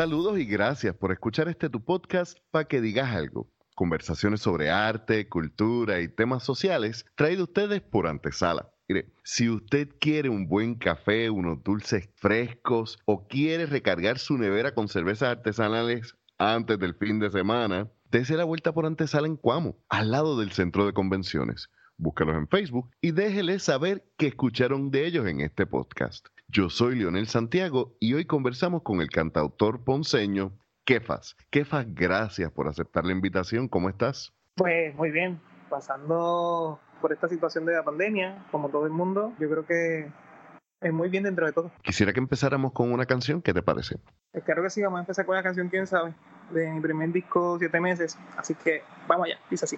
Saludos y gracias por escuchar este tu podcast para que digas algo. Conversaciones sobre arte, cultura y temas sociales traído ustedes por Antesala. Mire, si usted quiere un buen café, unos dulces frescos o quiere recargar su nevera con cervezas artesanales antes del fin de semana, dése la vuelta por Antesala en Cuamo, al lado del centro de convenciones. Búscalos en Facebook y déjeles saber que escucharon de ellos en este podcast. Yo soy Leonel Santiago y hoy conversamos con el cantautor ponceño Kefas. Kefas, gracias por aceptar la invitación. ¿Cómo estás? Pues muy bien, pasando por esta situación de la pandemia, como todo el mundo, yo creo que es muy bien dentro de todo. Quisiera que empezáramos con una canción, ¿qué te parece? Eh, claro que sí, vamos a empezar con la canción, quién sabe, de mi primer disco, Siete Meses, así que vamos allá, dice así.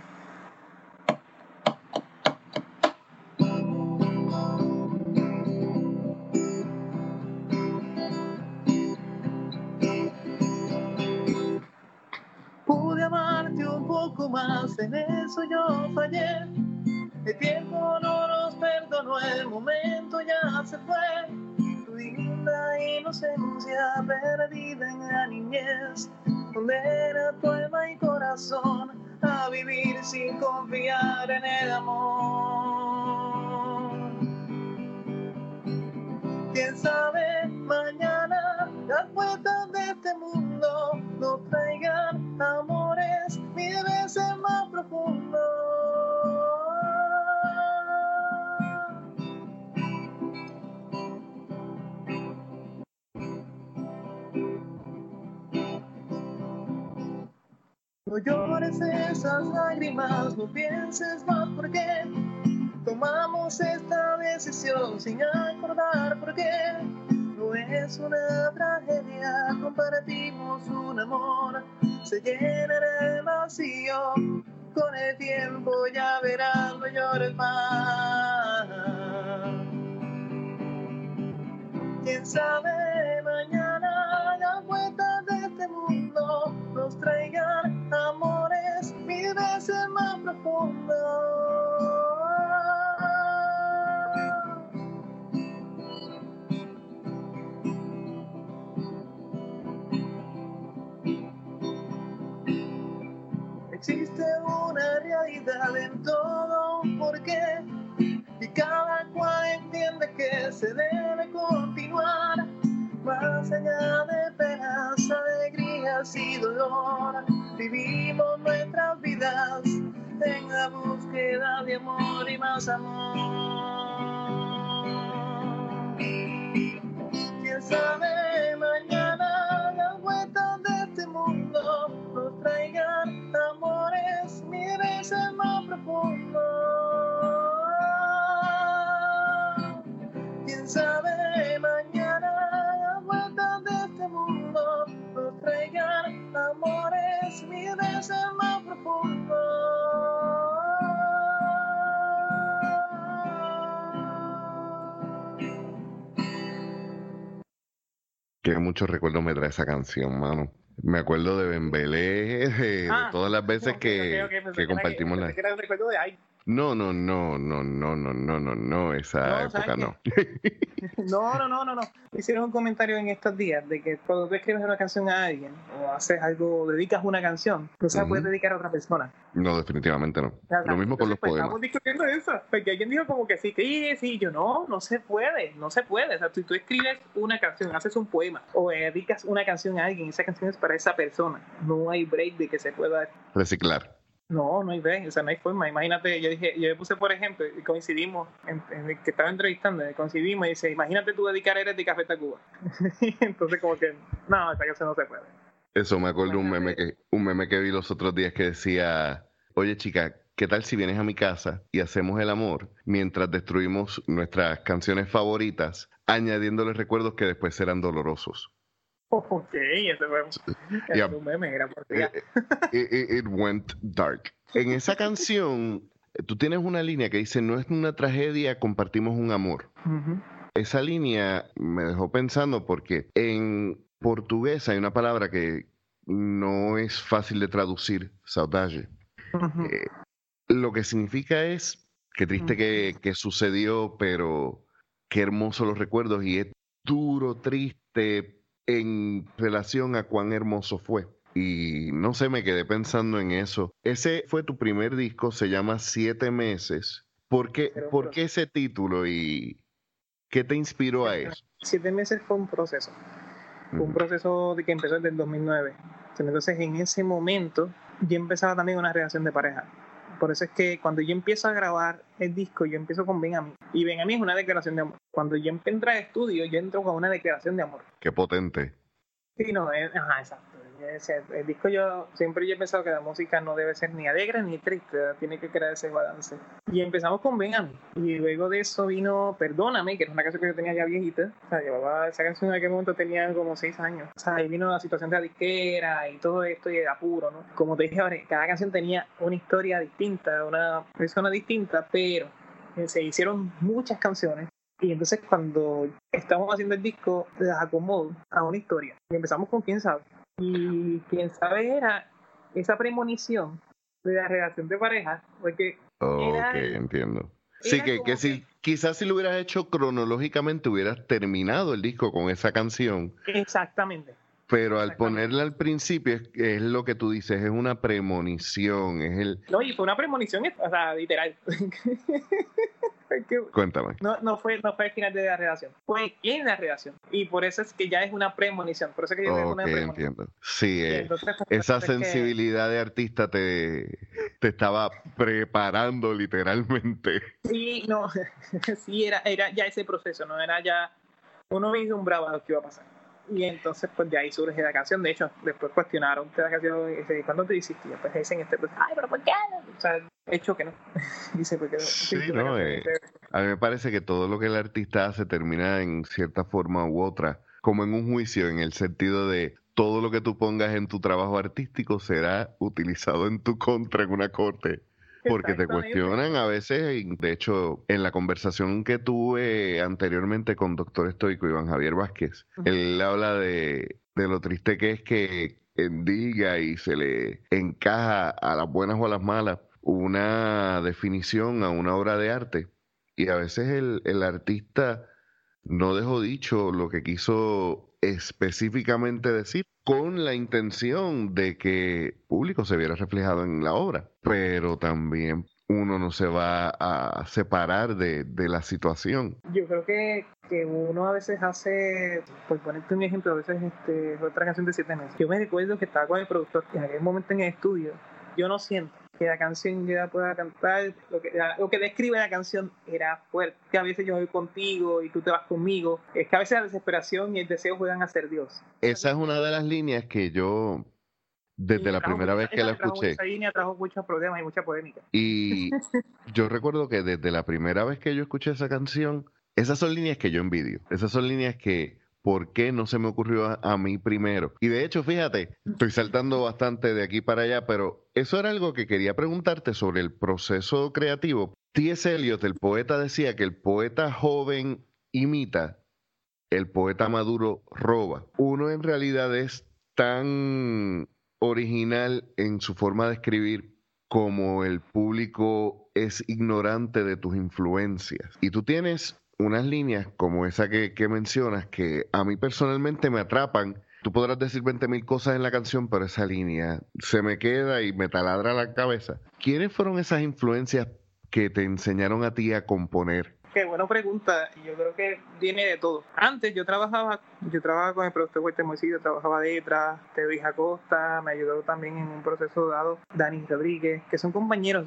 En eso yo fallé. El tiempo no nos perdonó, el momento ya se fue. Tu linda inocencia perdida en la niñez, donde era tu alma y corazón a vivir sin confiar en el amor. Quién sabe, mañana las puertas de este mundo nos traigan más profundos. No llores esas lágrimas, no pienses más porque tomamos esta decisión sin acordar por qué no es una tragedia, compartimos un amor, se llenará el vacío, con el tiempo ya verás, no llores más. Quién sabe mañana las vueltas de este mundo nos traigan amores mil veces más profundos. Alegrías y dolor. Vivimos nuestras vidas en la búsqueda de amor y más amor. Quién sabe mañana las vueltas de este mundo nos traigan amores mil veces más profundos. Que muchos recuerdos me trae esa canción, mano. Me acuerdo de Bembelé, de, Ah, de todas las veces que, que que compartimos pensé la... que era el recuerdo de ay. No, no, no, no, no, no, no, no, no, esa No, ¿sabes época no. No, no, no, no, no. Hicieron un comentario en estos días de que cuando tú escribes una canción a alguien o haces algo, dedicas una canción, tú se la puedes dedicar a otra persona. No, definitivamente no. Lo mismo con los pues, poemas. Estamos discutiendo eso. Porque alguien dijo como que sí, que sí, yo no, no se puede, no se puede. O sea, si tú escribes una canción, haces un poema o dedicas una canción a alguien, esa canción es para esa persona. No hay break de que se pueda Reciclar. No, no hay break, o sea, no hay forma. Imagínate, yo dije, yo le puse por ejemplo, y coincidimos, en, en el que estaba entrevistando, coincidimos y dice, imagínate tú dedicar Eres de Café Tacuba. Entonces como que, no, esa canción no se puede. Eso me acuerdo un meme Imagínate. que un meme que vi los otros días que decía, "Oye, chica, ¿qué tal si vienes a mi casa y hacemos el amor mientras destruimos nuestras canciones favoritas, añadiéndole recuerdos que después serán dolorosos?" Ok, ese fue un meme, era por Eh, It, it- it went dark. En esa canción, eh, tú tienes una línea que dice, no es una tragedia, compartimos un amor. Esa línea me dejó pensando porque en portugués hay una palabra que no es fácil de traducir, saudade. Eh, lo que significa es que triste que, que sucedió, pero qué hermosos los recuerdos y es duro, triste, en relación a cuán hermoso fue. Y no sé, me quedé pensando en eso. Ese fue tu primer disco, se llama Siete Meses. ¿Por qué, ¿por qué ese título y qué te inspiró a eso? Siete Meses fue un proceso. Fue un proceso de que empezó desde el 2009. Entonces, en ese momento, yo empezaba también una relación de pareja. Por eso es que cuando yo empiezo a grabar el disco, yo empiezo con Benjamin. Y Benjamin es una declaración de amor. Cuando yo entro al estudio, yo entro con una declaración de amor. Qué potente. Sí, no, es, ajá, exacto. El disco yo siempre yo he pensado que la música no debe ser ni alegre ni triste, tiene que crear ese balance. Y empezamos con Benjamin. Y luego de eso vino Perdóname, que era una canción que yo tenía ya viejita. O sea, llevaba esa canción en aquel momento tenía como seis años. O sea, ahí vino la situación de la disquera y todo esto y el apuro, ¿no? Como te dije ahora, cada canción tenía una historia distinta, una persona distinta, pero eh, se hicieron muchas canciones y entonces cuando estamos haciendo el disco, las acomodo a una historia. Y empezamos con quién sabe. Y quién sabe era esa premonición de la relación de pareja, porque... ok, entiendo. Sí, que, que si quizás si lo hubieras hecho cronológicamente hubieras terminado el disco con esa canción. Exactamente. Pero al ponerla al principio es, es, lo que tú dices, es una premonición, es el... No, y fue una premonición, o sea, literal. Cuéntame. No, no, fue, no fue el final de la relación, fue en la relación. Y por eso es que ya es una premonición. Por eso es que yo okay, una premonición. entiendo. Sí, eh, Entonces, pues, esa sensibilidad que... de artista te, te estaba preparando literalmente. Sí, no, sí, era, era ya ese proceso, no era ya. Uno vislumbraba lo que iba a pasar. Y entonces, pues de ahí surge la canción. De hecho, después cuestionaron la canción, dice, ¿cuándo te hiciste? Y después dicen, este, pues, ay, pero ¿por qué? O sea, hecho que no. dice, porque sí, no, eh, a mí me parece que todo lo que el artista hace termina en cierta forma u otra, como en un juicio, en el sentido de todo lo que tú pongas en tu trabajo artístico será utilizado en tu contra en una corte. Porque te cuestionan a veces, de hecho, en la conversación que tuve anteriormente con doctor estoico Iván Javier Vázquez, él habla de, de lo triste que es que diga y se le encaja a las buenas o a las malas una definición a una obra de arte. Y a veces el, el artista no dejó dicho lo que quiso específicamente decir con la intención de que el público se viera reflejado en la obra, pero también uno no se va a separar de, de la situación. Yo creo que, que, uno a veces hace, por ponerte un ejemplo, a veces este, otra canción de siete meses. Yo me recuerdo que estaba con el productor en aquel momento en el estudio, yo no siento que la canción ya pueda cantar, lo que, lo que describe la canción era fuerte. Que a veces yo voy contigo y tú te vas conmigo. Es que a veces la desesperación y el deseo juegan a ser Dios. Esa es una de las líneas que yo, desde la primera vez que la escuché. Esa línea trajo muchos problemas y mucha polémica. Y yo recuerdo que desde la primera vez que yo escuché esa canción, esas son líneas que yo envidio. Esas son líneas que ¿por qué no se me ocurrió a, mí primero? Y de hecho, fíjate, estoy saltando bastante de aquí para allá, pero eso era algo que quería preguntarte sobre el proceso creativo. T.S. Eliot, el poeta, decía que el poeta joven imita, el poeta maduro roba. Uno en realidad es tan original en su forma de escribir como el público es ignorante de tus influencias. Y tú tienes unas líneas como esa que, que, mencionas que a mí personalmente me atrapan. Tú podrás decir 20 mil cosas en la canción, pero esa línea se me queda y me taladra la cabeza. ¿Quiénes fueron esas influencias que te enseñaron a ti a componer? Qué buena pregunta. Yo creo que viene de todo. Antes yo trabajaba, yo trabajaba con el productor Huerta Moisés, trabajaba detrás, Teo Acosta, me ayudó también en un proceso dado Dani Rodríguez, que son compañeros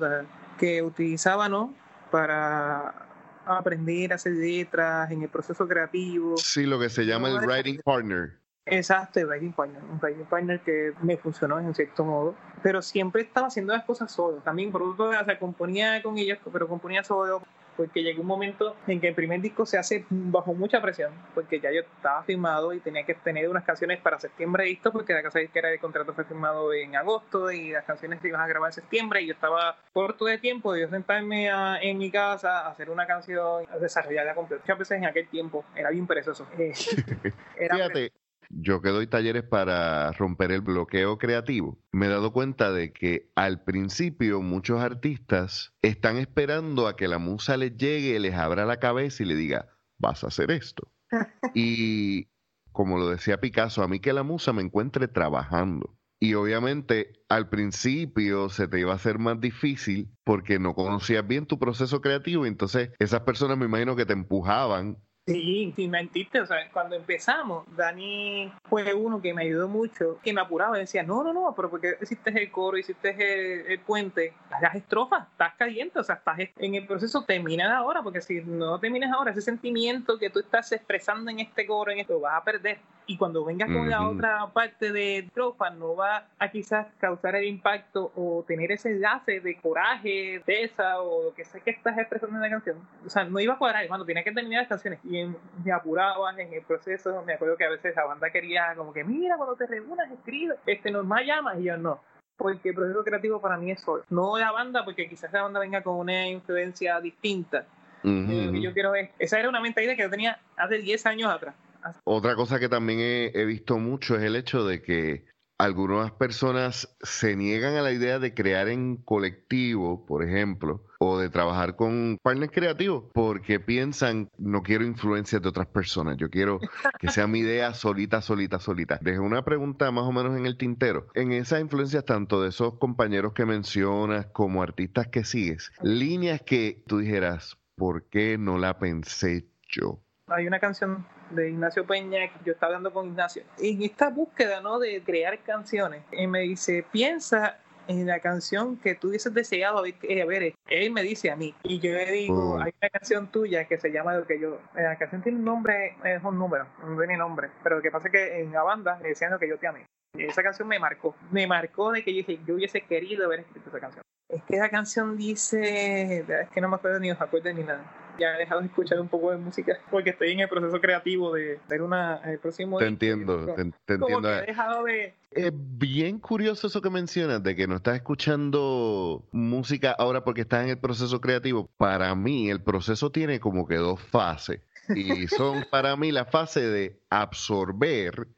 que utilizaban ¿no? para aprender a hacer letras en el proceso creativo. Sí, lo que se llama el writing partner. Exacto, el writing partner, un writing partner que me funcionó en cierto modo, pero siempre estaba haciendo las cosas solo. También producto, o sea, componía con ellos, pero componía solo porque llegó un momento en que el primer disco se hace bajo mucha presión, porque ya yo estaba firmado y tenía que tener unas canciones para septiembre listo, porque la casa disquera de contrato fue firmado en agosto y las canciones se iban a grabar en septiembre y yo estaba corto de tiempo de yo sentarme a, en mi casa a hacer una canción, a desarrollarla completa. Muchas veces en aquel tiempo era bien perezoso. era Fíjate, yo que doy talleres para romper el bloqueo creativo, me he dado cuenta de que al principio muchos artistas están esperando a que la musa les llegue, les abra la cabeza y le diga, vas a hacer esto. y como lo decía Picasso, a mí que la musa me encuentre trabajando. Y obviamente al principio se te iba a hacer más difícil porque no conocías bien tu proceso creativo y entonces esas personas me imagino que te empujaban Sí, sin mentirte, o sea, cuando empezamos, Dani fue uno que me ayudó mucho, que me apuraba y decía, no, no, no, pero porque hiciste el coro, hiciste el, puente, las estrofas, estás caliente, o sea, estás en el proceso, termina ahora, porque si no terminas ahora, ese sentimiento que tú estás expresando en este coro, en esto, vas a perder. Y cuando vengas con la otra parte de tropa no va a quizás causar el impacto o tener ese enlace de coraje, de esa o lo que sé que estás expresando en la canción. O sea, no iba a cuadrar cuando tenía que terminar las canciones. Y me apuraba en el proceso. Me acuerdo que a veces la banda quería como que, mira, cuando te reúnas, escribe, este, normal llamas y yo no porque el proceso creativo para mí es solo. No la banda, porque quizás la banda venga con una influencia distinta. Eh, yo quiero ver. Esa era una mentalidad que yo tenía hace 10 años atrás. Otra cosa que también he, visto mucho es el hecho de que algunas personas se niegan a la idea de crear en colectivo, por ejemplo, o de trabajar con partners creativos, porque piensan, no quiero influencias de otras personas, yo quiero que sea mi idea solita, solita, solita. Dejo una pregunta más o menos en el tintero. En esas influencias, tanto de esos compañeros que mencionas como artistas que sigues, líneas que tú dijeras, ¿por qué no la pensé yo? Hay una canción de Ignacio Peña, yo estaba hablando con Ignacio, en esta búsqueda ¿no? de crear canciones, él me dice, piensa en la canción que tú hubieses deseado a ver, él me dice a mí, y yo le digo, hay una canción tuya que se llama lo que yo, eh, la canción tiene un nombre, es un número, no tiene nombre, pero lo que pasa es que en la banda le decían lo que yo te amé. Y esa canción me marcó, me marcó de que yo, dije, yo hubiese querido haber escrito esa canción. Es que esa canción dice, es que no me acuerdo ni os acuerdo ni nada ya he dejado de escuchar un poco de música porque estoy en el proceso creativo de ver una el próximo te entiendo te, entiendo. he dejado de es bien curioso eso que mencionas de que no estás escuchando música ahora porque estás en el proceso creativo. Para mí el proceso tiene como que dos fases y son para mí la fase de absorber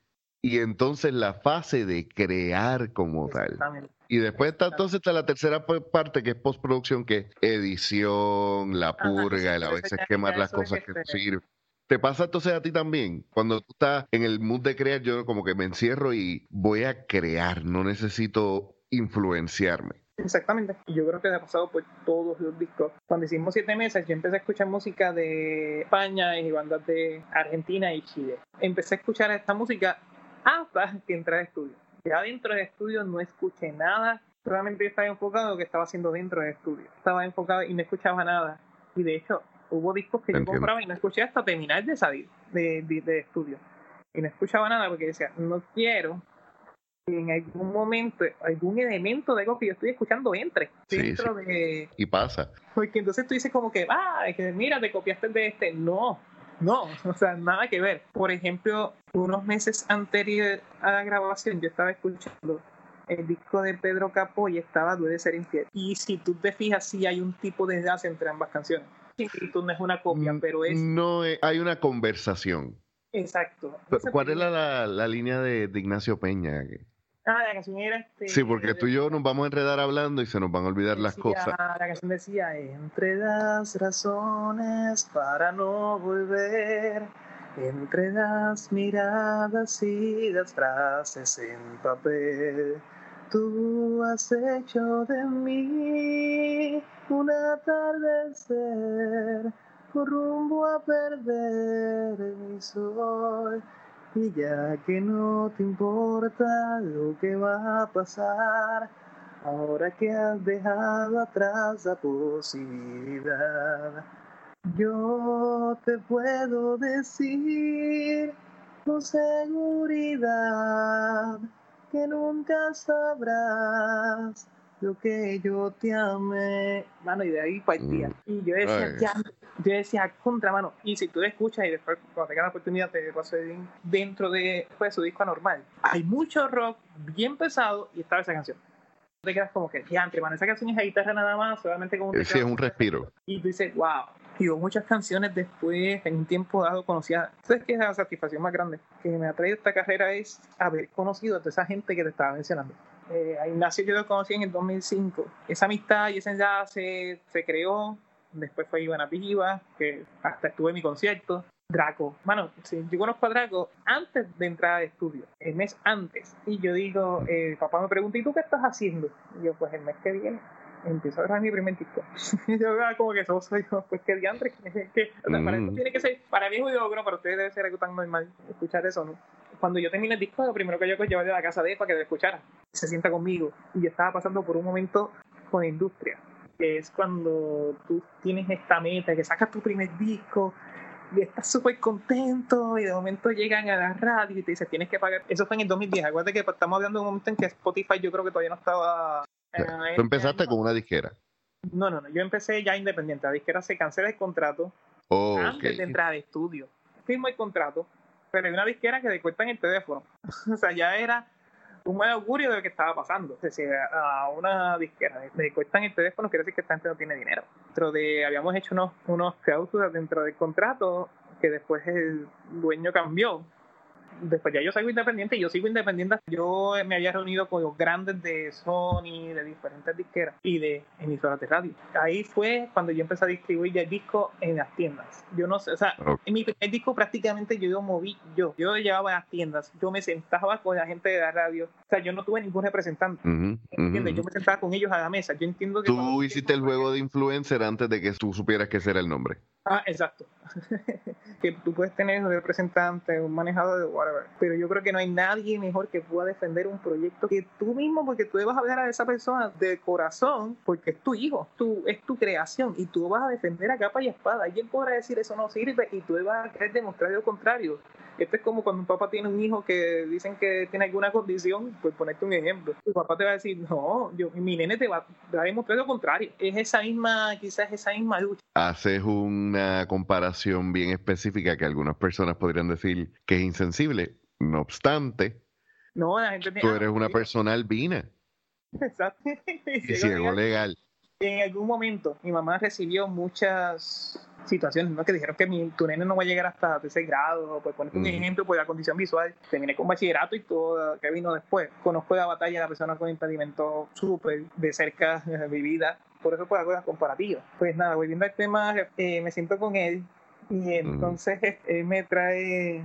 y entonces la fase de crear como tal y después está entonces está la tercera parte que es postproducción, que es edición, la purga, y a veces quemar las cosas que sirven. ¿Te pasa entonces a ti también? Cuando tú estás en el mood de crear, yo como que me encierro y voy a crear, no necesito influenciarme. Exactamente. Y yo creo que ha pasado por todos los discos. Cuando hicimos siete meses, yo empecé a escuchar música de España y bandas de Argentina y Chile. Empecé a escuchar esta música hasta que entré al estudio ya dentro del estudio no escuché nada, solamente estaba enfocado en lo que estaba haciendo dentro del estudio. Estaba enfocado y no escuchaba nada. Y de hecho, hubo discos que yo compraba y no escuché hasta terminar de salir de, de, estudio. Y no escuchaba nada porque decía, no quiero que en algún momento algún elemento de algo que yo estoy escuchando entre dentro de... Y pasa. Porque entonces tú dices como que, ah, que mira, te copiaste de este. No, no, o sea, nada que ver. Por ejemplo, unos meses anterior a la grabación yo estaba escuchando el disco de Pedro Capó y estaba Duele ser infiel. Y si tú te fijas, sí hay un tipo de enlace entre ambas canciones. tú no es una copia, mm, pero es... No, eh, hay una conversación. Exacto. ¿Cuál es la, línea de, de Ignacio Peña? Ah, la canción era este. Sí, porque tú y yo nos vamos a enredar hablando y se nos van a olvidar las cosas. La canción decía: Entre las razones para no volver, entre las miradas y las frases en papel, tú has hecho de mí un atardecer, rumbo a perder mi sol y ya que no te importa lo que va a pasar, ahora que has dejado atrás la posibilidad, yo te puedo decir con seguridad que nunca sabrás lo que yo te amé. Mano, y de ahí partía. Mm. Y yo decía, ya, yo decía, contra mano. Y si tú escuchas y después, cuando tengas la oportunidad, te paso dentro de pues, su disco anormal. Hay mucho rock bien pesado y estaba esa canción. Te quedas como que, diantre, mano, esa canción es a guitarra nada más, solamente como un. Sí, es un respiro. Y tú dices, wow. Y hubo muchas canciones después, en un tiempo dado, conocía. ¿Sabes qué es la satisfacción más grande que me ha traído esta carrera? Es haber conocido a toda esa gente que te estaba mencionando eh, a Ignacio yo lo conocí en el 2005. Esa amistad y ese enlace se creó. Después fue Ivana Piva, que hasta estuve en mi concierto. Draco. Mano, sí, yo conozco a Draco antes de entrar al estudio, el mes antes. Y yo digo, eh, papá me pregunta, ¿y tú qué estás haciendo? Y yo, pues el mes que viene empiezo a grabar mi primer disco. y yo ah, como que eso soy yo, pues qué diantre, que, o sea, para eso Mm. tiene que ser, para mí es muy bueno, para ustedes debe ser algo tan normal escuchar eso, ¿no? Cuando yo terminé el disco, lo primero que yo hago es llevarle a la casa de él para que lo escuchara, se sienta conmigo. Y yo estaba pasando por un momento con la industria, que es cuando tú tienes esta meta, que sacas tu primer disco, y estás súper contento y de momento llegan a la radio y te dicen tienes que pagar. Eso fue en el 2010. Acuérdate que estamos hablando de un momento en que Spotify yo creo que todavía no estaba... eh, Tú empezaste con una disquera. No, no, no. Yo empecé ya independiente. La disquera se cancela el contrato Oh, antes de entrar al estudio. Firmo el contrato, pero hay una disquera que te en el teléfono. o sea, ya era un mal augurio de lo que estaba pasando. Es decir, a una disquera le cortan el teléfono, quiere decir que esta gente no tiene dinero. Dentro de, habíamos hecho unos, unos cláusulas dentro del contrato que después el dueño cambió. Después ya yo salgo independiente y yo sigo independiente. Yo me había reunido con los grandes de Sony, de diferentes disqueras y de emisoras de radio. Ahí fue cuando yo empecé a distribuir ya el disco en las tiendas. Yo no sé, o sea, Ok. en mi primer disco prácticamente yo lo moví yo. Yo lo llevaba a las tiendas, yo me sentaba con la gente de la radio. O sea, yo no tuve ningún representante. Ujú, ¿Entiendes? ujú. Yo me sentaba con ellos a la mesa. Yo entiendo que. Tú hiciste el juego de influencer antes de que tú supieras que ese era el nombre. Ah, exacto. que tú puedes tener un representante, un manejador whatever. Pero yo creo que no hay nadie mejor que pueda defender un proyecto que tú mismo, porque tú vas a hablar a esa persona de corazón, porque es tu hijo, tu, es tu creación, y tú vas a defender a capa y espada. Alguien podrá decir eso no sirve y tú vas a querer demostrar lo contrario. Esto es como cuando un papá tiene un hijo que dicen que tiene alguna condición, pues ponerte un ejemplo. Tu papá te va a decir, no, yo, mi nene te va, te va a demostrar lo contrario. Es esa misma, quizás esa misma lucha. Haces una comparación bien específica que algunas personas podrían decir que es insensible. No obstante, No, la gente tú eres una persona albina Exacto. y ciego legal. En algún momento mi mamá recibió muchas situaciones, ¿no? Que dijeron que mi, tu nene no va a llegar hasta tercer grado, pues ponerte un Ujú. ejemplo, pues la condición visual, terminé con bachillerato y todo, que vino después. Conozco la batalla de la persona con impedimento súper de cerca eh, vivida, por eso pues hago las comparativas. Pues nada, volviendo al tema, eh, me siento con él y entonces él me trae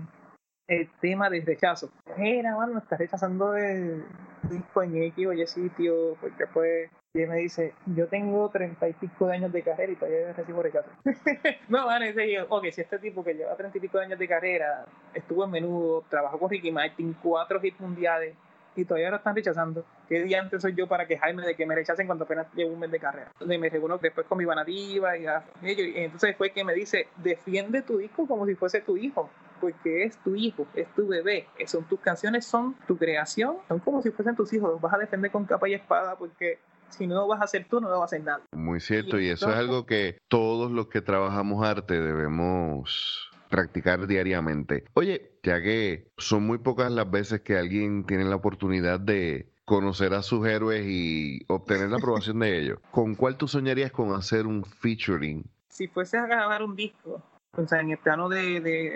el tema del rechazo. Mira, mano, me estás rechazando el disco en X o Y sitio, porque pues, y él me dice, yo tengo treinta y pico de años de carrera y todavía recibo rechazo. no, van ese yo, ok, si este tipo que lleva treinta y pico de años de carrera, estuvo en menudo, trabajó con Ricky Martin, cuatro hits mundiales, y todavía lo están rechazando. ¿Qué día antes soy yo para quejarme de que me rechacen cuando apenas llevo un mes de carrera? Entonces me reúno después con mi vanativa y, y entonces fue que me dice, defiende tu disco como si fuese tu hijo, porque es tu hijo, es tu bebé, eh, son tus canciones, son tu creación, son como si fuesen tus hijos, los vas a defender con capa y espada porque si no lo vas a hacer tú, no lo va a hacer nadie. Muy cierto, Y y eso es algo que todos los que trabajamos arte debemos practicar diariamente. Oye, ya que son muy pocas las veces que alguien tiene la oportunidad de conocer a sus héroes y obtener la aprobación de ellos, ¿con cuál tú soñarías con hacer un featuring? Si fuese a grabar un disco, o sea, en el plano de, de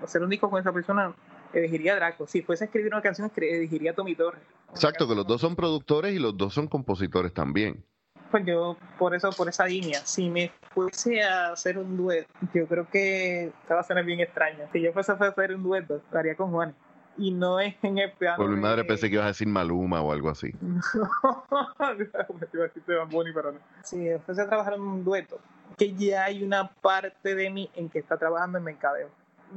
uh, hacer un disco con esa persona, elegiría a Draco. Si fuese a escribir una canción, elegiría a Tommy Torres. Exacto, que los dos son productores y los dos son compositores también. Pues yo, por eso, por esa línea, si me fuese a hacer un dueto, yo creo que esta va a ser bien extraño. Si yo fuese a hacer un dueto, lo haría con Juan. Y no es en el plano. Por mi madre de- pensé que ibas a decir Maluma o algo así. Me iba a decir de Bad Bunny, pero no. Si me fuese a trabajar en un dueto, que ya hay una parte de mí en que está trabajando en mercadeo.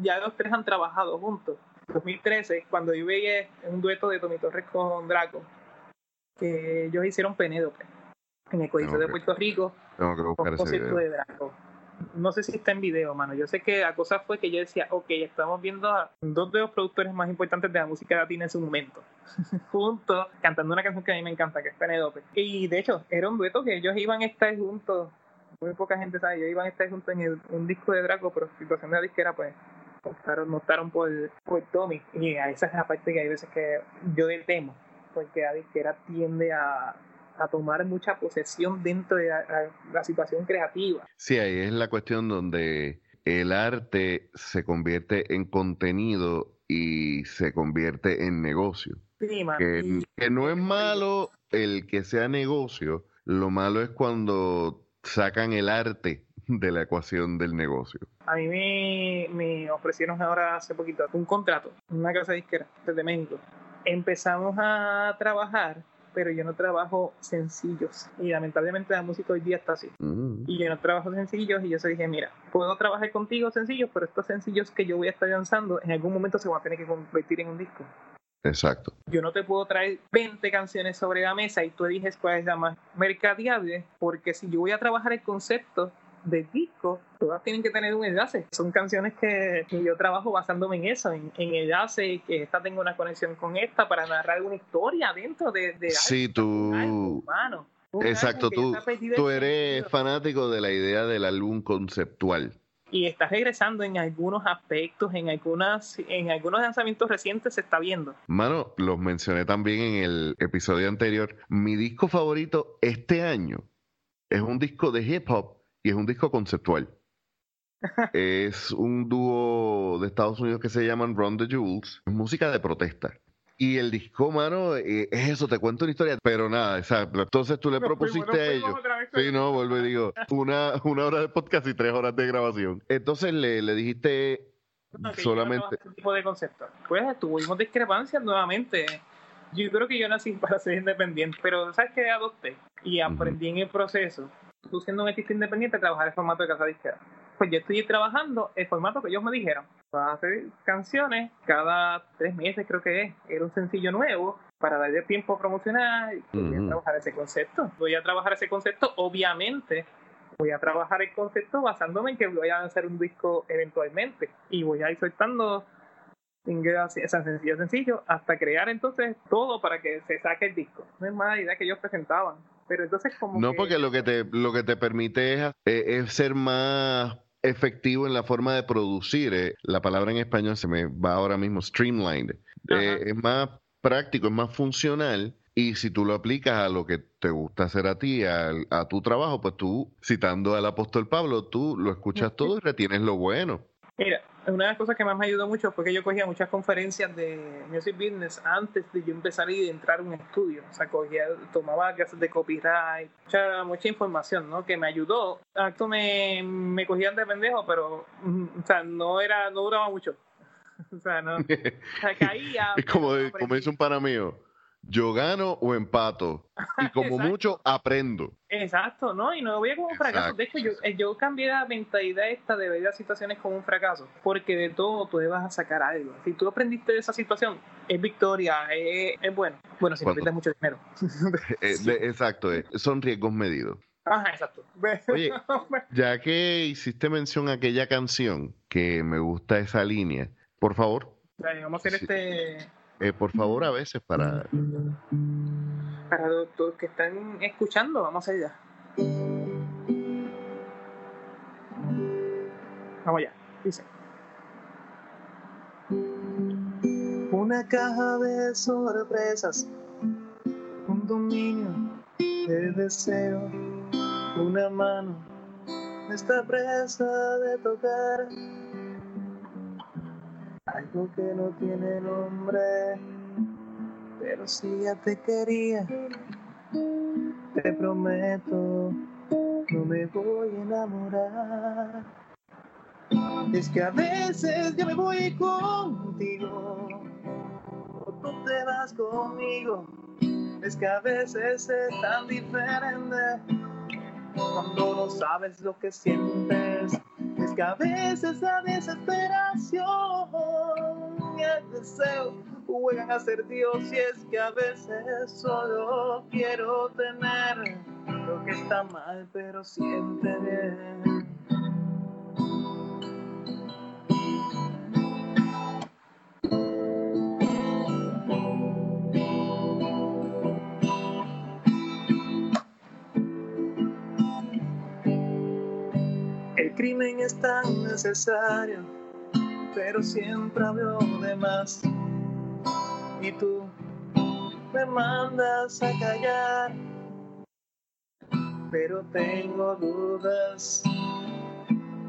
Ya los tres han trabajado juntos. 2013, cuando yo veía un dueto de Tommy Torres con Draco, que ellos hicieron Penélope en el Coliseo de Puerto Rico, Tengo que buscar ese concierto video. de Draco. No sé si está en video, mano. Yo sé que la cosa fue que yo decía, ok, estamos viendo a dos de los productores más importantes de la música latina en su momento, juntos, cantando una canción que a mí me encanta, que es Penelope. Y de hecho, era un dueto que ellos iban a estar juntos, muy poca gente sabe, ellos iban a estar juntos en el- un disco de Draco, pero situación de la disquera, pues, optaron, optaron por, por Tommy. Y a esa es la parte que hay veces que yo del temo, porque la disquera tiende a a tomar mucha posesión dentro de la, la- la situación creativa. Sí, ahí es la cuestión donde el arte se convierte en contenido y se convierte en negocio. Sí, Que, no es malo el que sea negocio, lo malo es cuando sacan el arte de la ecuación del negocio. A mí me, me ofrecieron ahora hace poquito un contrato, una casa disquera desde México. Empezamos a trabajar pero yo no trabajo sencillos. Y lamentablemente la música hoy día está así. Mm. Y yo no trabajo sencillos y yo se dije, mira, puedo trabajar contigo sencillos, pero estos sencillos que yo voy a estar lanzando en algún momento se van a tener que convertir en un disco. Exacto. Yo no te puedo traer 20 canciones sobre la mesa y tú eliges cuál es la más mercadeable, porque si yo voy a trabajar el concepto de disco, todas tienen que tener un enlace. Son canciones que, que yo trabajo basándome en eso, en, en enlace, que esta tenga una conexión con esta para narrar una historia dentro de, de Sí, algo, tú- álbum humano. Exacto, tú, tú eres fanático de la idea del álbum conceptual. y está regresando en algunos aspectos, en algunas, en algunos lanzamientos recientes se está viendo. Mano, los mencioné también en el episodio anterior. Mi disco favorito este año es un disco de hip hop y es un disco conceptual. es un dúo de Estados Unidos que se llaman Run the Jewels. Es música de protesta. Y el disco, mano, eh, es eso, te cuento una historia. Pero nada, exacto. Entonces tú le propusiste fuimos, a ellos. Sí, no, vuelvo y digo, una, una hora de podcast y tres horas de grabación. Entonces le, le dijiste No, yo solamente... trabajo ese tipo de conceptos. Pues tuvimos discrepancias nuevamente. Yo creo que yo nací para ser independiente, pero ¿sabes qué adopté? Y aprendí en el proceso, tú siendo un artista independiente, trabajar el formato de casa disquera. Pues yo estoy trabajando el formato que ellos me dijeron. Vas a hacer canciones cada tres meses, creo que es. Era un sencillo nuevo para darle tiempo a promocionar y voy a trabajar ese concepto. Voy a trabajar ese concepto, obviamente, voy a trabajar el concepto basándome en que voy a lanzar un disco eventualmente y voy a ir soltando esa sencillo sencillo hasta crear entonces todo para que se saque el disco no es mala idea que ellos presentaban pero entonces como No, que- porque lo que te, lo que te permite es, eh, es ser más efectivo en la forma de producir. eh. La palabra en español se me va ahora mismo, streamlined. Eh, es más práctico, es más funcional. Y si tú lo aplicas a lo que te gusta hacer a ti, al- a, tu trabajo, pues tú, citando al apóstol Pablo, tú lo escuchas todo y retienes lo bueno. Mira, una de las cosas que más me ayudó mucho fue que yo cogía muchas conferencias de music business antes de yo empezar y entrar a un estudio. O sea, cogía, tomaba clases de copyright, mucha, mucha información, ¿no? Que me ayudó. Esto me, me cogían de pendejo, pero, mm, o sea, no era, no duraba mucho. O sea, no, o sea, caía. Es como, como dice un pana mío, yo gano o empato. Y como mucho, aprendo. Exacto, ¿no? Y no veía como un fracaso. De hecho, yo, eh, yo cambié la mentalidad esta de ver las situaciones como un fracaso. Porque de todo tú vas a sacar algo. Si tú aprendiste de esa situación, es victoria, es, es bueno. Bueno, si pierdes mucho dinero. Eh, de- exacto, eh, son riesgos medidos. Ajá, exacto. Oye, Ya que hiciste mención a aquella canción, que me gusta esa línea, por favor, vamos a hacer Sí. este. Eh, por favor a veces para... Para los, los que están escuchando, vamos allá. Vamos allá. Dice. Una caja de sorpresas, un dominio de deseo, una mano me está presa de tocar. Algo que no tiene nombre, pero si ya te quería, te prometo, no me voy a enamorar. Es que a veces yo me voy contigo, o tú te vas conmigo. Es que a veces es tan diferente cuando no sabes lo que sientes. Que a veces la desesperación y el deseo juegan a ser Dios y es que a veces solo quiero tener lo que está mal pero siente bien. Es tan necesario, pero siempre hablo de más. Y tú me mandas a callar, pero tengo dudas,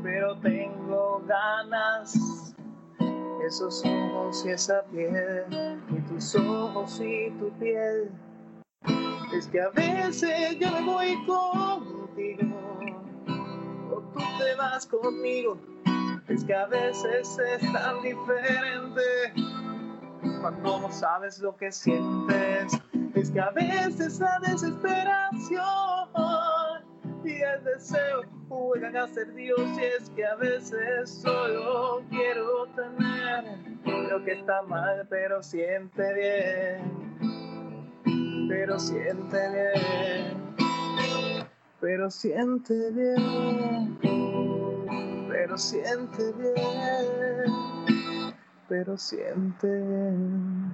pero tengo ganas. Esos ojos y esa piel, y tus ojos y tu piel. Es que a veces yo me voy contigo, tú te vas conmigo. Es que a veces es tan diferente cuando no sabes lo que sientes. Es que a veces la desesperación y el deseo juegan a ser Dios y es que a veces solo quiero tener lo que está mal pero siente bien pero siente bien pero siente bien pero siente bien pero siente bien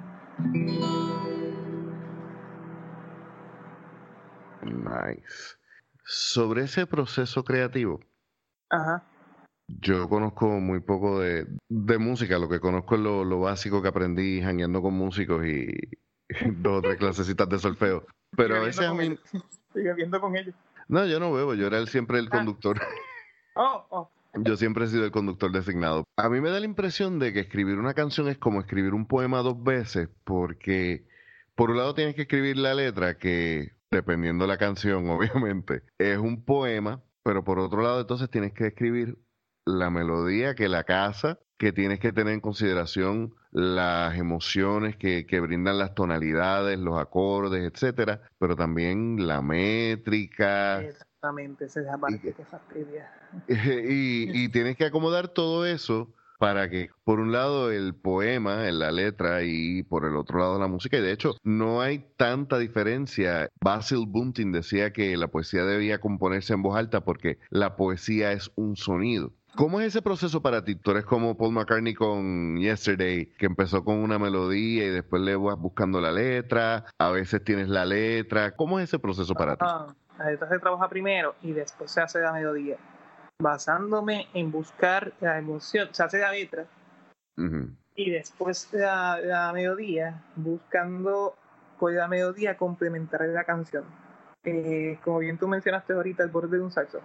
Nice. Sobre ese proceso creativo, Ajá. yo conozco muy poco de, de música. Lo que conozco es lo, lo básico que aprendí jangueando con músicos y dos o tres clasecitas de solfeo. Pero a veces a mí... Sigue viendo con ellos. No, yo no bebo, yo era el- siempre el Ah. conductor. Oh, oh. Yo siempre he sido el conductor designado. A mí me da la impresión de que escribir una canción es como escribir un poema dos veces, porque por un lado tienes que escribir la letra, que dependiendo de la canción, obviamente, es un poema, pero por otro lado entonces tienes que escribir la melodía que la casa, que tienes que tener en consideración las emociones que, que brindan las tonalidades, los acordes, etcétera, pero también la métrica. Exactamente, esa es la parte que fastidia. y, y tienes que acomodar todo eso para que, por un lado, el poema, en la letra, y por el otro lado, la música. Y de hecho, no hay tanta diferencia. Basil Bunting decía que la poesía debía componerse en voz alta porque la poesía es un sonido. ¿Cómo es ese proceso para ti? Tú eres como Paul McCartney con Yesterday, que empezó con una melodía y después le vas buscando la letra, a veces tienes la letra. ¿Cómo es ese proceso para ti? Ah, la letra se trabaja primero y después se hace la melodía. Basándome en buscar la emoción, se hace la letra Ujú. y después la, la melodía, buscando con la melodía complementar la canción. Eh, como bien tú mencionaste ahorita, el borde de un saxo.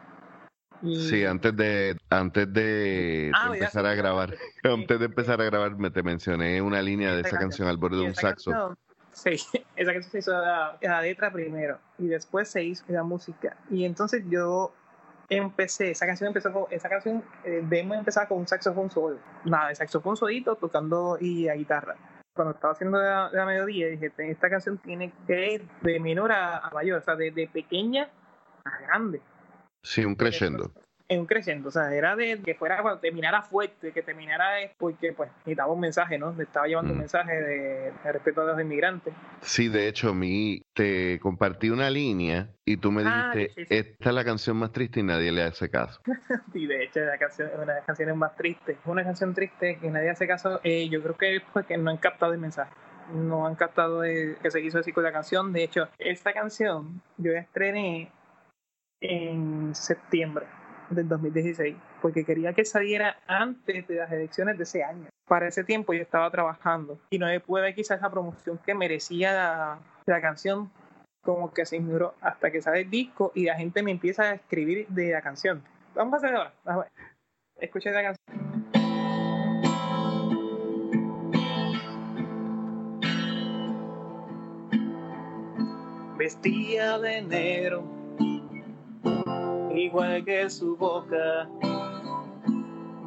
Y- Sí, antes de, antes de, Ah, empezar a grabar, antes de empezar a grabar, me te mencioné una línea de Esa esa canción canción. al borde de un saxo. canción- sí, esa canción se hizo la, la letra primero y después se hizo la música. Y entonces yo empecé, esa canción empezó con, esa canción, el demo empezaba con un saxofón solo. Nada, el saxofón solito tocando y la guitarra. Cuando estaba haciendo la, la melodía dije, esta canción tiene que ir de menor a, a mayor, o sea, de, de pequeña a grande Sí, un crescendo. en un creciendo, o sea, era de que fuera cuando terminara fuerte, que terminara porque pues necesitaba un mensaje, ¿no? Le estaba llevando un Mm. mensaje de, de respeto a los inmigrantes. Sí, de hecho, a mí te compartí una línea y tú me Ah, dijiste, sí, sí. esta es la canción más triste y nadie le hace caso. Y de hecho la canción es una de las canciones más tristes. Es una canción triste que nadie hace caso. eh, yo creo que es porque no han captado el mensaje. No han captado el- que se quiso decir con la canción. De hecho, esta canción yo la estrené en septiembre del 2016 porque quería que saliera antes de las elecciones de ese año. Para ese tiempo yo estaba trabajando y no le pude dar quizás la promoción que merecía la, la canción como que se ignoró hasta que sale el disco y la gente me empieza a escribir de la canción. Vamos a hacer ahora. Escucha la canción. Vestía de negro, igual que su boca,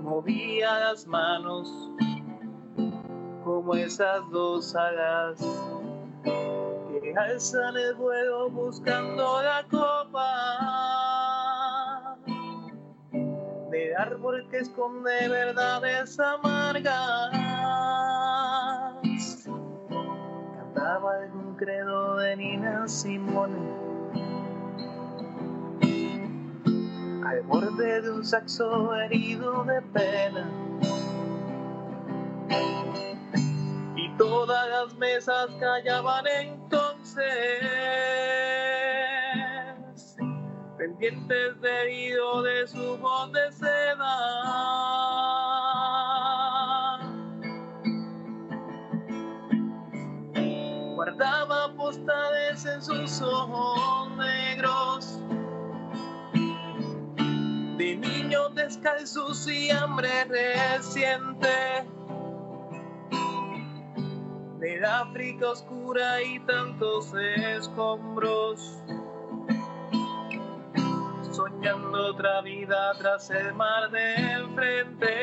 movía las manos como esas dos alas que alzan el vuelo buscando la copa del árbol que esconde verdades amargas. Cantaba algún credo de Nina Simone. Al de un saxo herido de pena. y todas las mesas callaban entonces, pendientes debido de su voz de seda. Descalzos y hambre reciente del África oscura y tantos escombros. soñando otra vida tras el mar de enfrente.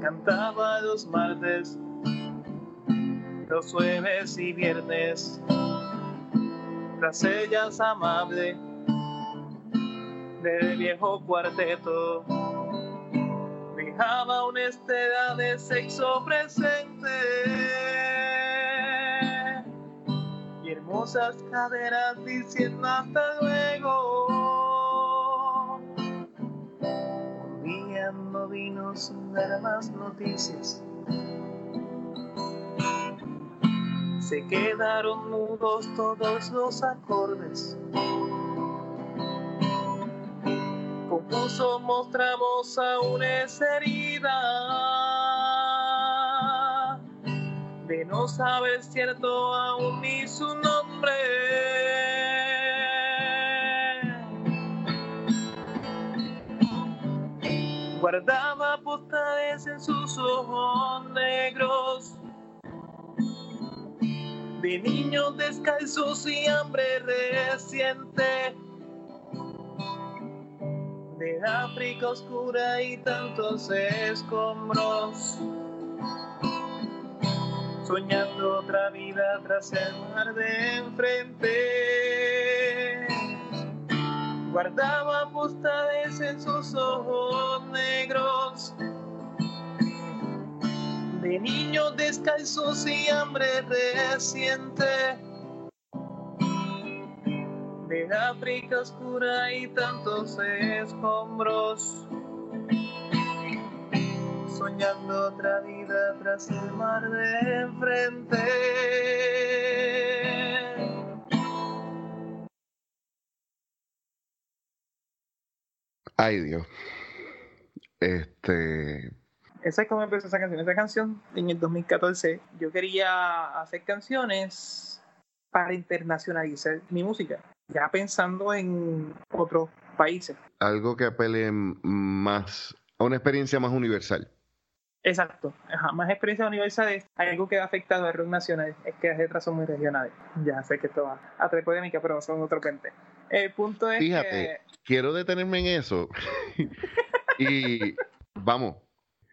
Cantaba los martes, los jueves y viernes, tras ellas amable del viejo cuarteto. Dejaba una estela de sexo presente y hermosas caderas diciendo hasta luego. Un día no vino sin dar más noticias. Se quedaron mudos todos los acordes. Compuso mostramos aún esa herida de no saber cierto aún ni su nombre. Guardaba postales en sus ojos negros de niños descalzos y hambre reciente. De África oscura y tantos escombros. Soñando otra vida tras el mar de enfrente. Guardaba postales en sus ojos negros de niños descalzos y hambre reciente. De África oscura y tantos escombros soñando otra vida tras el mar de enfrente. Ay Dios. Este. Esa es como empezó esa canción. Esa canción en el 2014 yo quería hacer canciones para internacionalizar mi música, ya pensando en otros países. Algo que apele más a una experiencia más universal. Exacto, Ajá, más experiencias universales, algo que ha afectado al rock nacional es que las letras son muy regionales. Ya sé que esto va a traer polémica, pero son otro puente. El punto es Fíjate, quiero detenerme en eso. y vamos,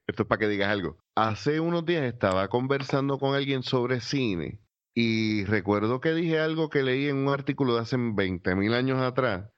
esto es para que digas algo. Hace unos días estaba conversando con alguien sobre cine y recuerdo que dije algo que leí en un artículo de hace 20 mil años atrás,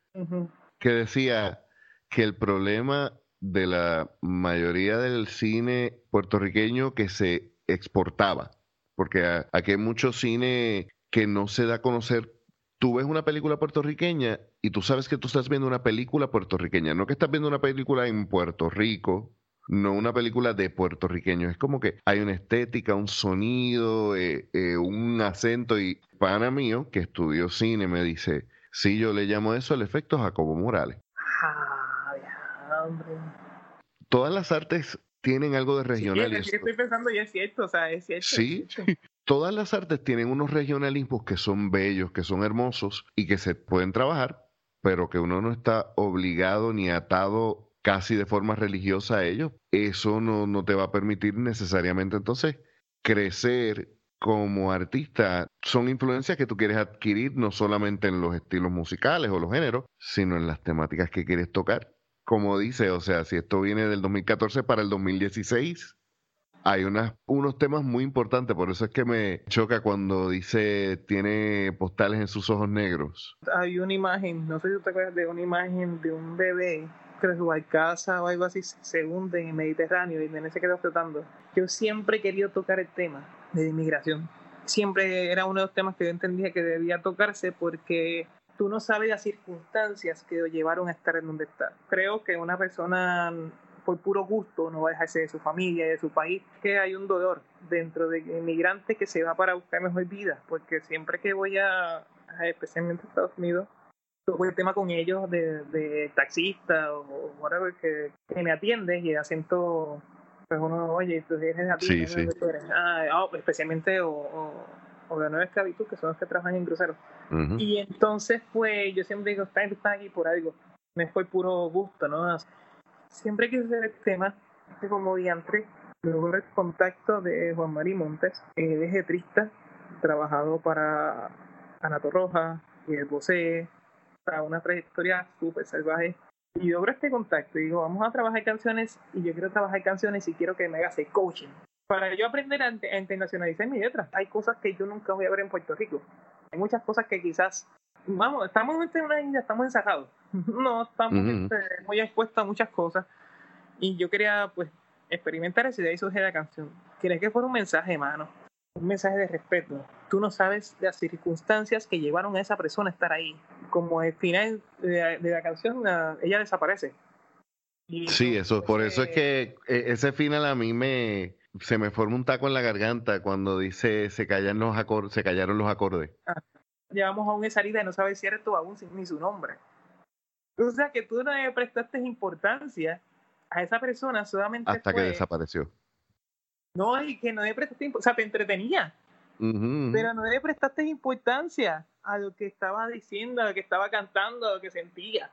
que decía que el problema de la mayoría del cine puertorriqueño que se exportaba, porque aquí hay mucho cine que no se da a conocer. Tú ves una película puertorriqueña y tú sabes que tú estás viendo una película puertorriqueña, no que estás viendo una película en Puerto Rico, no una película de puertorriqueños. Es como que hay una estética, un sonido, eh, eh, un acento. Y pana mío, que estudió cine, me dice, sí, yo le llamo eso el efecto Jacobo Morales. Todas las artes tienen algo de regional. Sí, estoy pensando y es cierto, o sea, es cierto. Sí, todas las artes tienen unos regionalismos que son bellos, que son hermosos y que se pueden trabajar, pero que uno no está obligado ni atado casi de forma religiosa a ellos. Eso no, no te va a permitir necesariamente entonces crecer como artista. Son influencias que tú quieres adquirir no solamente en los estilos musicales o los géneros, sino en las temáticas que quieres tocar como dice, o sea, si esto viene del 2014 para el 2016, hay unos temas muy importantes, por eso es que me choca cuando dice tiene postales en sus ojos negros. Hay una imagen, no sé si te acuerdas de una imagen de un bebé que su casa o algo así se hunde en el Mediterráneo y nene se queda flotando. Yo siempre he querido tocar el tema de inmigración. Siempre era uno de los temas que yo entendía que debía tocarse porque tú no sabes las circunstancias que lo llevaron a estar en donde está. Creo que una persona por puro gusto no va a dejarse de su familia y de su país, que hay un dolor dentro de inmigrante que se va para buscar mejor vida, porque siempre que voy a, especialmente a Estados Unidos, toco el tema con ellos de, taxista o whatever que, me atiende y el acento, pues uno, oye, tú eres sí, sí. Ah, oh, especialmente o o de nueva esclavitud, que son los que trabajan en cruceros. Y entonces, pues, yo siempre digo, están, aquí por algo. Me fue puro gusto, ¿no? Siempre quise hacer el tema de como diantre, luego el contacto de Juan Mari Montes, eh, de Getrista, trabajado para Anato Roja y el Bosé, una trayectoria súper salvaje. Y logro este contacto y digo, vamos a trabajar canciones y yo quiero trabajar canciones y quiero que me hagas el coaching. Para yo aprender a, a internacionalizar mi letra, hay cosas que yo nunca voy a ver en Puerto Rico. Hay muchas cosas que quizás, vamos, estamos en una isla, estamos encerrados. no, estamos este, muy expuestos a muchas cosas. Y yo quería, pues, experimentar eso y de ahí surge la canción. Quería que fuera un mensaje, mano un mensaje de respeto. Tú no sabes las circunstancias que llevaron a esa persona a estar ahí. Como el final de, la canción, ella desaparece. sí, eso, por eso es que eh, ese final a mí me se me forma un taco en la garganta cuando dice se callan los acordes, se callaron los acordes. Ah, llevamos a esa herida y no sabes si eres tú aún ni su nombre. O sea que tú no le prestaste importancia a esa persona solamente hasta que desapareció no, y que no le prestaste o sea, te entretenía, pero no le prestaste importancia a lo que estaba diciendo, a lo que estaba cantando, a lo que sentía.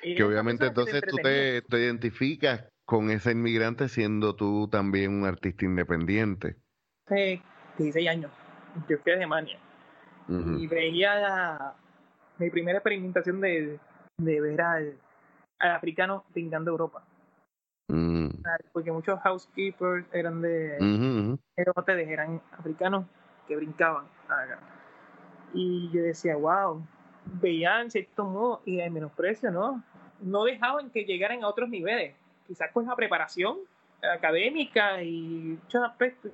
que obviamente entonces tú te, identificas con ese inmigrante siendo tú también un artista independiente. Sí, 16 años. Yo fui a Alemania y veía mi primera experimentación de, de ver al, al africano pintando Europa. Mm. Porque muchos housekeepers eran de, eran africanos brincaban. Y yo decía, wow, veían cierto modo y el menosprecio, ¿no? No dejaban que llegaran a otros niveles. Quizás con la preparación académica y muchos aspectos.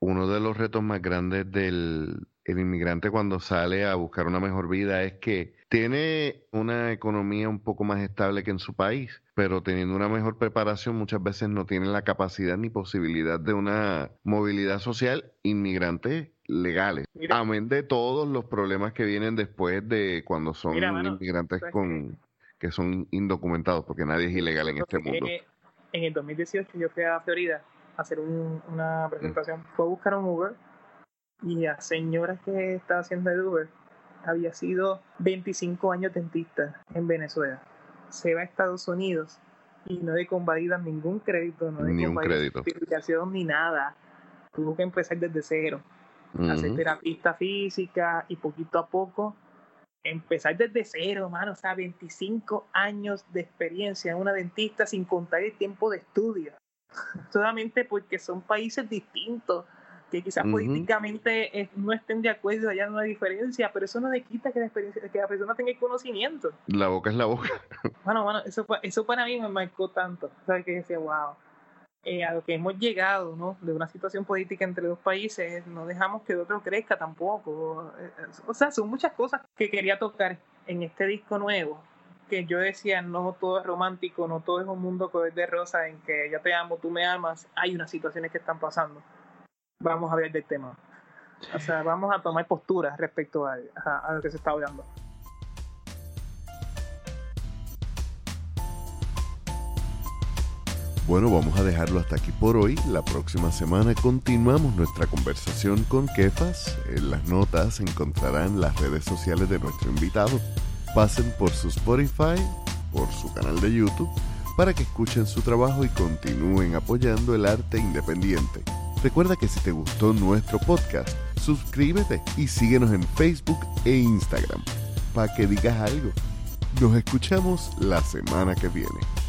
Uno de los retos más grandes del el inmigrante cuando sale a buscar una mejor vida es que tiene una economía un poco más estable que en su país, pero teniendo una mejor preparación muchas veces no tiene la capacidad ni posibilidad de una movilidad social inmigrante legales. Amén de todos los problemas que vienen después de cuando son inmigrantes con que son indocumentados, porque nadie es ilegal en este mundo. En el 2018 yo fui a Florida a hacer una presentación. Fue a buscar un Uber y la señora que estaba haciendo el Uber había sido 25 años dentista en Venezuela. Se va a Estados Unidos y no le convalidan ningún crédito, no le ni un crédito. ni nada. Tuvo que empezar desde cero. Hacer terapista física y poquito a poco empezar desde cero, mano. O sea, 25 años de experiencia en una dentista sin contar el tiempo de estudio. Solamente porque son países distintos que quizás políticamente no estén de acuerdo, haya una diferencia, pero eso no le quita que la, que la persona tenga el conocimiento. La boca es la boca. Bueno, bueno, eso, eso para mí me marcó tanto, o sea, que decía, wow, eh, a lo que hemos llegado, ¿no? De una situación política entre dos países, no dejamos que el otro crezca tampoco. Eh, o sea, son muchas cosas que quería tocar en este disco nuevo, que yo decía, no todo es romántico, no todo es un mundo color de rosa en que yo te amo, tú me amas, hay unas situaciones que están pasando vamos a hablar del tema. O sea, vamos a tomar posturas respecto a, lo que se está hablando. Bueno, vamos a dejarlo hasta aquí por hoy. La próxima semana continuamos nuestra conversación con Kefas. En las notas encontrarán las redes sociales de nuestro invitado. Pasen por su Spotify, por su canal de YouTube, para que escuchen su trabajo y continúen apoyando el arte independiente. Recuerda que si te gustó nuestro podcast, suscríbete y síguenos en Facebook e Instagram para que digas algo. Nos escuchamos la semana que viene.